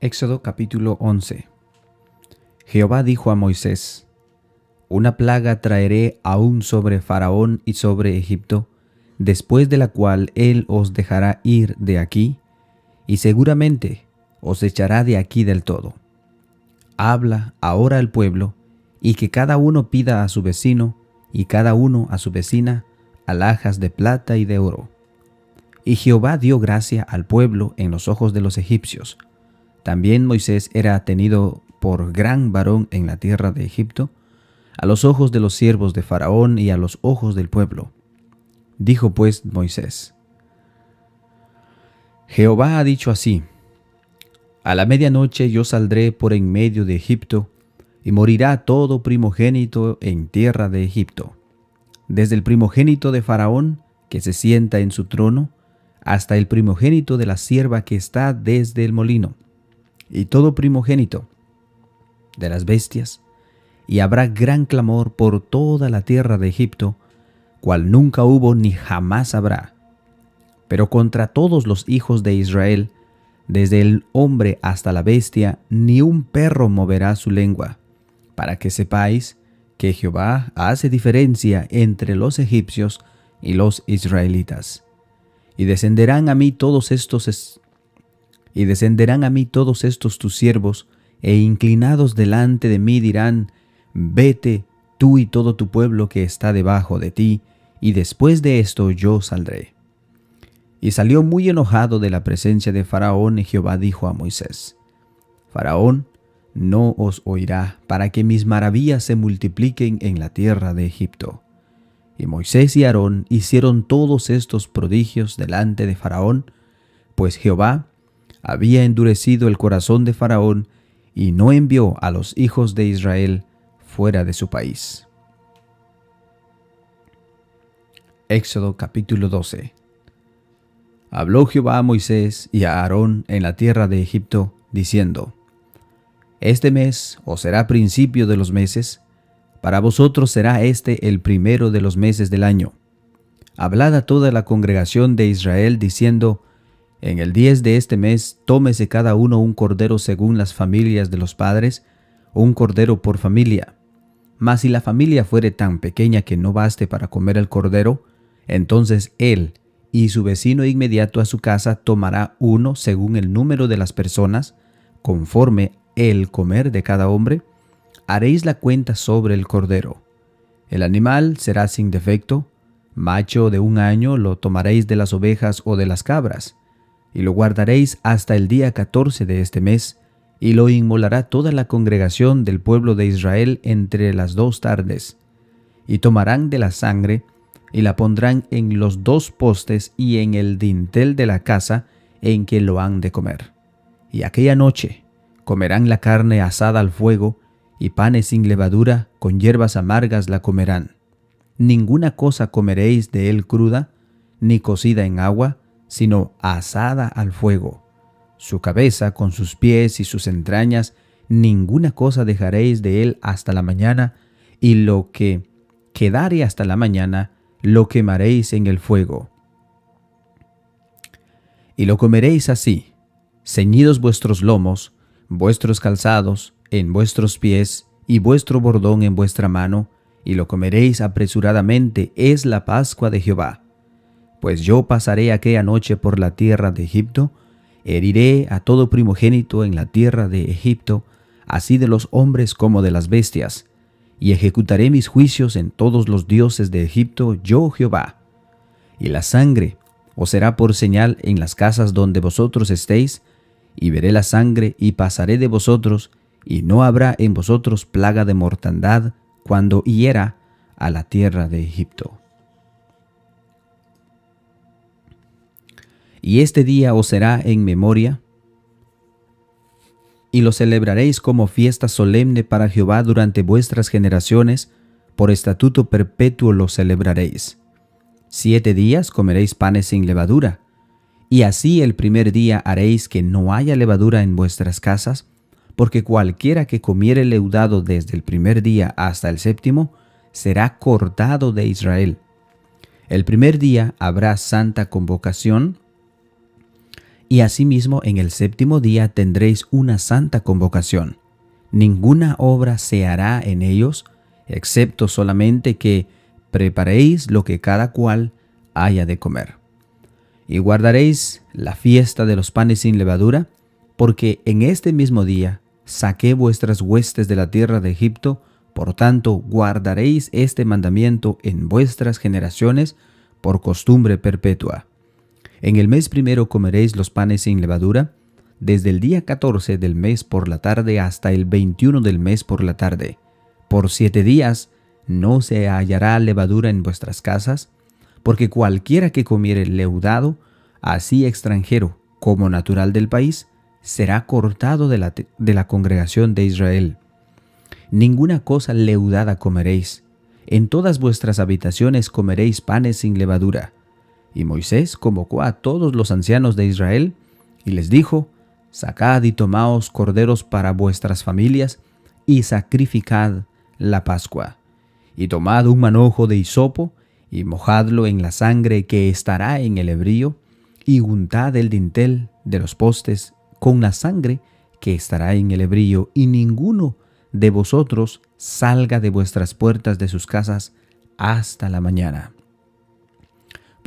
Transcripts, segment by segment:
Éxodo capítulo 11 Jehová dijo a Moisés, Una plaga traeré aún sobre Faraón y sobre Egipto, después de la cual él os dejará ir de aquí, y seguramente os echará de aquí del todo. Habla ahora al pueblo, y que cada uno pida a su vecino, y cada uno a su vecina, alhajas de plata y de oro. Y Jehová dio gracia al pueblo en los ojos de los egipcios, también Moisés era tenido por gran varón en la tierra de Egipto, a los ojos de los siervos de Faraón y a los ojos del pueblo. Dijo pues Moisés, Jehová ha dicho así, A la medianoche yo saldré por en medio de Egipto, y morirá todo primogénito en tierra de Egipto, desde el primogénito de Faraón, que se sienta en su trono, hasta el primogénito de la sierva que está desde el molino y todo primogénito de las bestias, y habrá gran clamor por toda la tierra de Egipto, cual nunca hubo ni jamás habrá. Pero contra todos los hijos de Israel, desde el hombre hasta la bestia, ni un perro moverá su lengua, para que sepáis que Jehová hace diferencia entre los egipcios y los israelitas. Y descenderán a mí todos estos y descenderán a mí todos estos tus siervos, e inclinados delante de mí dirán, Vete tú y todo tu pueblo que está debajo de ti, y después de esto yo saldré. Y salió muy enojado de la presencia de Faraón, y Jehová dijo a Moisés, Faraón no os oirá, para que mis maravillas se multipliquen en la tierra de Egipto. Y Moisés y Aarón hicieron todos estos prodigios delante de Faraón, pues Jehová había endurecido el corazón de Faraón y no envió a los hijos de Israel fuera de su país. Éxodo capítulo 12 Habló Jehová a Moisés y a Aarón en la tierra de Egipto, diciendo, Este mes os será principio de los meses, para vosotros será este el primero de los meses del año. Hablad a toda la congregación de Israel, diciendo, en el 10 de este mes tómese cada uno un cordero según las familias de los padres, un cordero por familia. Mas si la familia fuere tan pequeña que no baste para comer el cordero, entonces él y su vecino inmediato a su casa tomará uno según el número de las personas, conforme el comer de cada hombre, haréis la cuenta sobre el cordero. El animal será sin defecto, macho de un año lo tomaréis de las ovejas o de las cabras, y lo guardaréis hasta el día 14 de este mes, y lo inmolará toda la congregación del pueblo de Israel entre las dos tardes. Y tomarán de la sangre, y la pondrán en los dos postes y en el dintel de la casa en que lo han de comer. Y aquella noche comerán la carne asada al fuego, y panes sin levadura, con hierbas amargas la comerán. Ninguna cosa comeréis de él cruda, ni cocida en agua, sino asada al fuego. Su cabeza con sus pies y sus entrañas, ninguna cosa dejaréis de él hasta la mañana, y lo que quedare hasta la mañana, lo quemaréis en el fuego. Y lo comeréis así, ceñidos vuestros lomos, vuestros calzados en vuestros pies, y vuestro bordón en vuestra mano, y lo comeréis apresuradamente, es la Pascua de Jehová pues yo pasaré aquella noche por la tierra de Egipto, heriré a todo primogénito en la tierra de Egipto, así de los hombres como de las bestias, y ejecutaré mis juicios en todos los dioses de Egipto, yo Jehová. Y la sangre os será por señal en las casas donde vosotros estéis, y veré la sangre y pasaré de vosotros, y no habrá en vosotros plaga de mortandad cuando hiera a la tierra de Egipto. Y este día os será en memoria, y lo celebraréis como fiesta solemne para Jehová durante vuestras generaciones, por estatuto perpetuo lo celebraréis. Siete días comeréis panes sin levadura, y así el primer día haréis que no haya levadura en vuestras casas, porque cualquiera que comiere leudado desde el primer día hasta el séptimo, será cortado de Israel. El primer día habrá santa convocación, Y asimismo en el séptimo día tendréis una santa convocación. Ninguna obra se hará en ellos, excepto solamente que preparéis lo que cada cual haya de comer. Y guardaréis la fiesta de los panes sin levadura, porque en este mismo día saqué vuestras huestes de la tierra de Egipto, por tanto guardaréis este mandamiento en vuestras generaciones por costumbre perpetua. En el mes primero comeréis los panes sin levadura, desde el día 14 del mes por la tarde hasta el 21 del mes por la tarde. Por siete días no se hallará levadura en vuestras casas, porque cualquiera que comiere leudado, así extranjero como natural del país, será cortado de la, de la congregación de Israel. Ninguna cosa leudada comeréis. En todas vuestras habitaciones comeréis panes sin levadura y Moisés convocó a todos los ancianos de Israel y les dijo, Sacad y tomaos corderos para vuestras familias y sacrificad la Pascua. Y tomad un manojo de hisopo y mojadlo en la sangre que estará en el hebrío y untad el dintel de los postes con la sangre que estará en el hebrío y ninguno de vosotros salga de vuestras puertas de sus casas hasta la mañana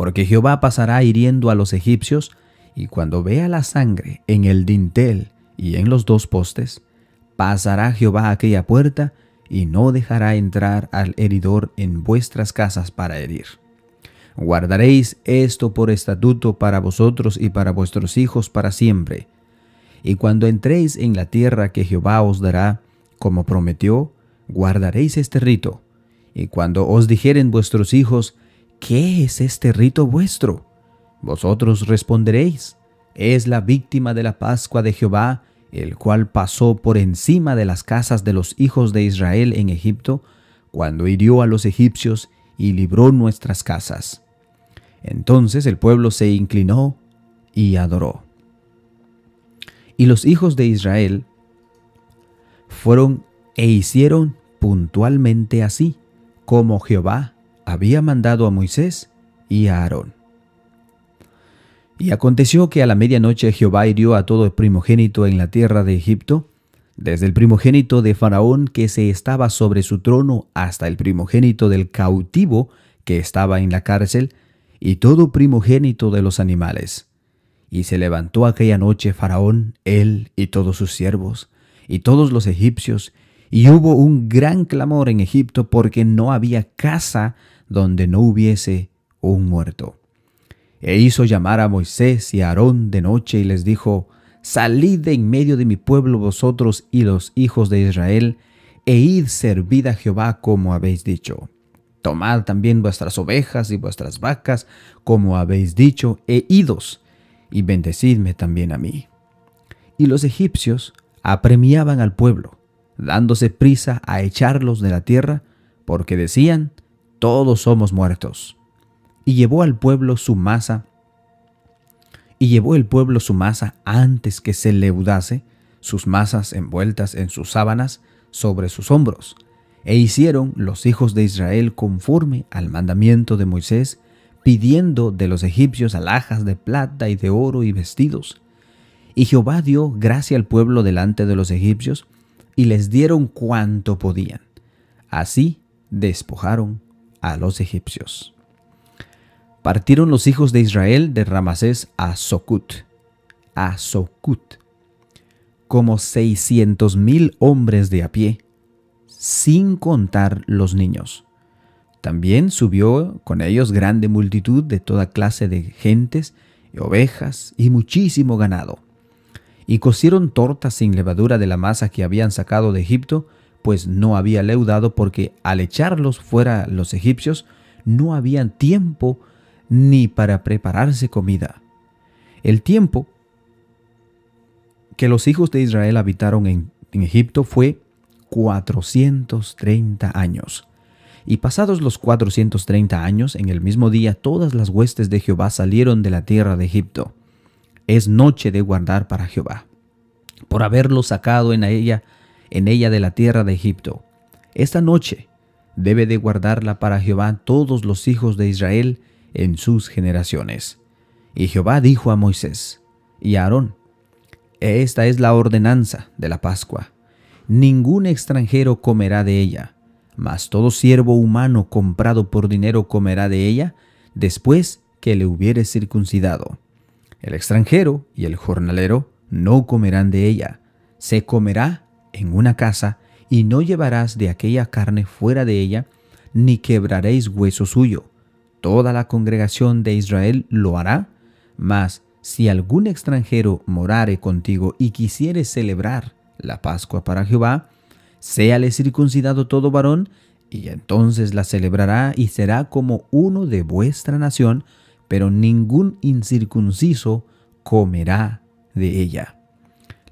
porque Jehová pasará hiriendo a los egipcios, y cuando vea la sangre en el dintel y en los dos postes, pasará Jehová aquella puerta, y no dejará entrar al heridor en vuestras casas para herir. Guardaréis esto por estatuto para vosotros y para vuestros hijos para siempre. Y cuando entréis en la tierra que Jehová os dará, como prometió, guardaréis este rito. Y cuando os dijeren vuestros hijos, ¿qué es este rito vuestro? Vosotros responderéis, es la víctima de la Pascua de Jehová, el cual pasó por encima de las casas de los hijos de Israel en Egipto, cuando hirió a los egipcios y libró nuestras casas. Entonces el pueblo se inclinó y adoró. Y los hijos de Israel fueron e hicieron puntualmente así, como Jehová había mandado a Moisés y a Aarón. Y aconteció que a la medianoche Jehová hirió a todo el primogénito en la tierra de Egipto, desde el primogénito de Faraón que se estaba sobre su trono hasta el primogénito del cautivo que estaba en la cárcel, y todo primogénito de los animales. Y se levantó aquella noche Faraón, él y todos sus siervos, y todos los egipcios, y hubo un gran clamor en Egipto porque no había casa donde no hubiese un muerto. E hizo llamar a Moisés y a Aarón de noche y les dijo, Salid de en medio de mi pueblo vosotros y los hijos de Israel, e id servid a Jehová como habéis dicho. Tomad también vuestras ovejas y vuestras vacas, como habéis dicho, e idos, y bendecidme también a mí. Y los egipcios apremiaban al pueblo, dándose prisa a echarlos de la tierra, porque decían, todos somos muertos. Y llevó al pueblo su masa, y llevó el pueblo su masa antes que se leudase, sus masas envueltas en sus sábanas sobre sus hombros. E hicieron los hijos de Israel conforme al mandamiento de Moisés, pidiendo de los egipcios alhajas de plata y de oro y vestidos. Y Jehová dio gracia al pueblo delante de los egipcios, y les dieron cuanto podían. Así despojaron a los egipcios. Partieron los hijos de Israel de Ramasés a Socut, a Socut, como seiscientos mil hombres de a pie, sin contar los niños. También subió con ellos grande multitud de toda clase de gentes, y ovejas y muchísimo ganado. Y cocieron tortas sin levadura de la masa que habían sacado de Egipto, pues no había leudado porque al echarlos fuera los egipcios no habían tiempo ni para prepararse comida. El tiempo que los hijos de Israel habitaron en, en Egipto fue 430 años. Y pasados los 430 años, en el mismo día todas las huestes de Jehová salieron de la tierra de Egipto. Es noche de guardar para Jehová, por haberlo sacado en ella en ella de la tierra de Egipto. Esta noche debe de guardarla para Jehová todos los hijos de Israel en sus generaciones. Y Jehová dijo a Moisés, y a Aarón. Esta es la ordenanza de la Pascua. Ningún extranjero comerá de ella, mas todo siervo humano comprado por dinero comerá de ella después que le hubiere circuncidado. El extranjero y el jornalero no comerán de ella. Se comerá en una casa y no llevarás de aquella carne fuera de ella, ni quebraréis hueso suyo. Toda la congregación de Israel lo hará, mas si algún extranjero morare contigo y quisiere celebrar la Pascua para Jehová, séale circuncidado todo varón, y entonces la celebrará y será como uno de vuestra nación, pero ningún incircunciso comerá de ella.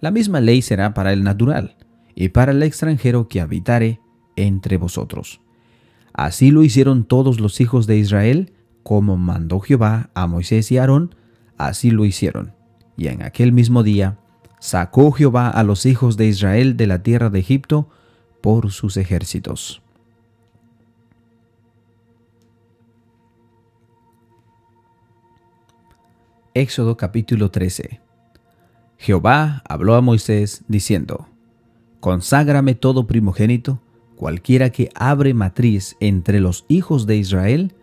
La misma ley será para el natural y para el extranjero que habitare entre vosotros. Así lo hicieron todos los hijos de Israel, como mandó Jehová a Moisés y Aarón, así lo hicieron. Y en aquel mismo día sacó Jehová a los hijos de Israel de la tierra de Egipto por sus ejércitos. Éxodo capítulo 13 Jehová habló a Moisés diciendo, Conságrame todo primogénito, cualquiera que abre matriz entre los hijos de Israel,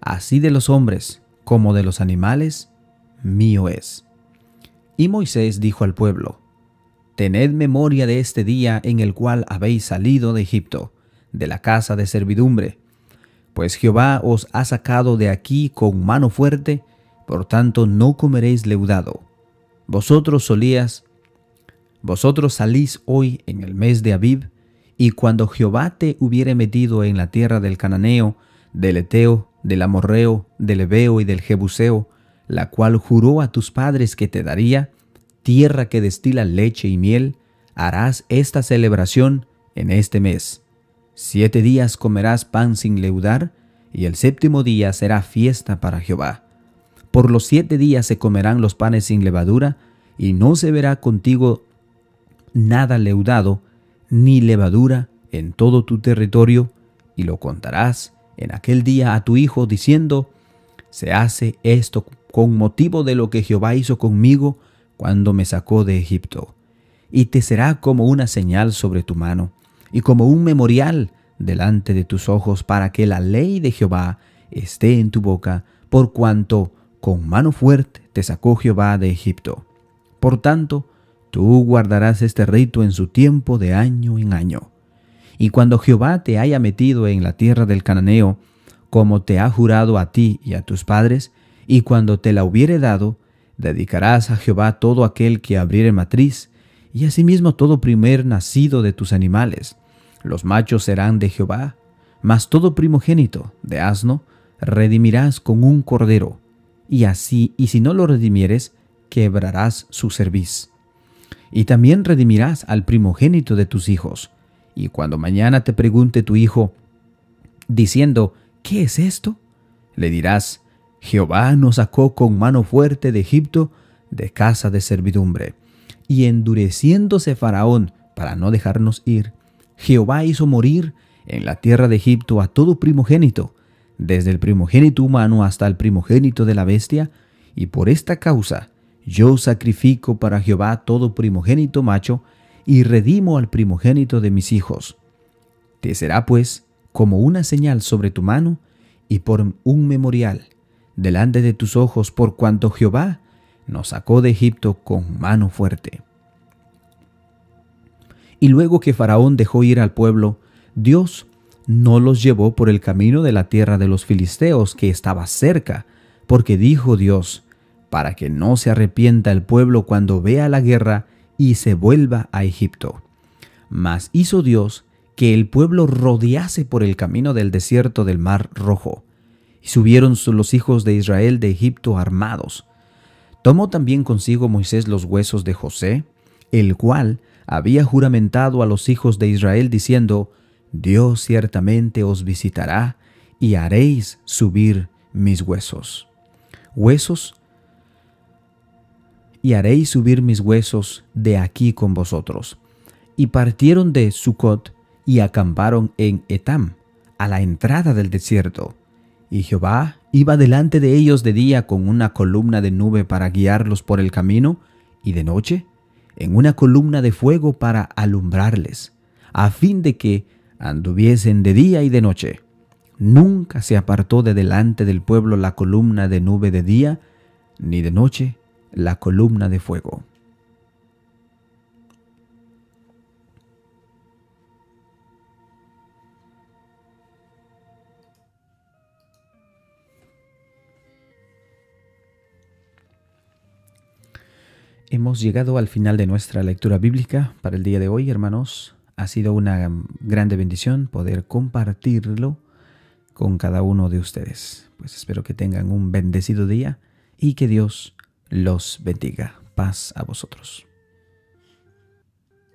así de los hombres como de los animales, mío es. Y Moisés dijo al pueblo, Tened memoria de este día en el cual habéis salido de Egipto, de la casa de servidumbre, pues Jehová os ha sacado de aquí con mano fuerte, por tanto no comeréis leudado. Vosotros solías, vosotros salís hoy en el mes de Abib, y cuando Jehová te hubiere metido en la tierra del Cananeo, del Eteo, del Amorreo, del Ebeo y del Jebuseo, la cual juró a tus padres que te daría, tierra que destila leche y miel, harás esta celebración en este mes. Siete días comerás pan sin leudar, y el séptimo día será fiesta para Jehová. Por los siete días se comerán los panes sin levadura, y no se verá contigo nada leudado, ni levadura en todo tu territorio, y lo contarás en aquel día a tu hijo, diciendo, se hace esto con motivo de lo que Jehová hizo conmigo cuando me sacó de Egipto. Y te será como una señal sobre tu mano, y como un memorial delante de tus ojos, para que la ley de Jehová esté en tu boca, por cuanto con mano fuerte te sacó Jehová de Egipto. Por tanto, tú guardarás este rito en su tiempo de año en año. Y cuando Jehová te haya metido en la tierra del cananeo, como te ha jurado a ti y a tus padres, y cuando te la hubiere dado, dedicarás a Jehová todo aquel que abriere matriz, y asimismo todo primer nacido de tus animales. Los machos serán de Jehová, mas todo primogénito de asno redimirás con un cordero, y así, y si no lo redimieres, quebrarás su cerviz. Y también redimirás al primogénito de tus hijos. Y cuando mañana te pregunte tu hijo, diciendo, ¿qué es esto? Le dirás, Jehová nos sacó con mano fuerte de Egipto, de casa de servidumbre. Y endureciéndose Faraón para no dejarnos ir, Jehová hizo morir en la tierra de Egipto a todo primogénito, desde el primogénito humano hasta el primogénito de la bestia, y por esta causa yo sacrifico para Jehová todo primogénito macho, y redimo al primogénito de mis hijos. Te será pues como una señal sobre tu mano y por un memorial delante de tus ojos, por cuanto Jehová nos sacó de Egipto con mano fuerte. Y luego que Faraón dejó ir al pueblo, Dios no los llevó por el camino de la tierra de los filisteos que estaba cerca, porque dijo Dios, para que no se arrepienta el pueblo cuando vea la guerra y se vuelva a Egipto. Mas hizo Dios que el pueblo rodease por el camino del desierto del mar rojo, y subieron los hijos de Israel de Egipto armados. Tomó también consigo Moisés los huesos de José, el cual había juramentado a los hijos de Israel diciendo, Dios ciertamente os visitará y haréis subir mis huesos. Huesos y haréis subir mis huesos de aquí con vosotros. Y partieron de Sucot y acamparon en Etam, a la entrada del desierto. Y Jehová iba delante de ellos de día con una columna de nube para guiarlos por el camino, y de noche en una columna de fuego para alumbrarles, a fin de que anduviesen de día y de noche. Nunca se apartó de delante del pueblo la columna de nube de día, ni de noche la columna de fuego. Hemos llegado al final de nuestra lectura bíblica para el día de hoy, hermanos. Ha sido una grande bendición poder compartirlo con cada uno de ustedes. Pues espero que tengan un bendecido día y que Dios los bendiga. Paz a vosotros.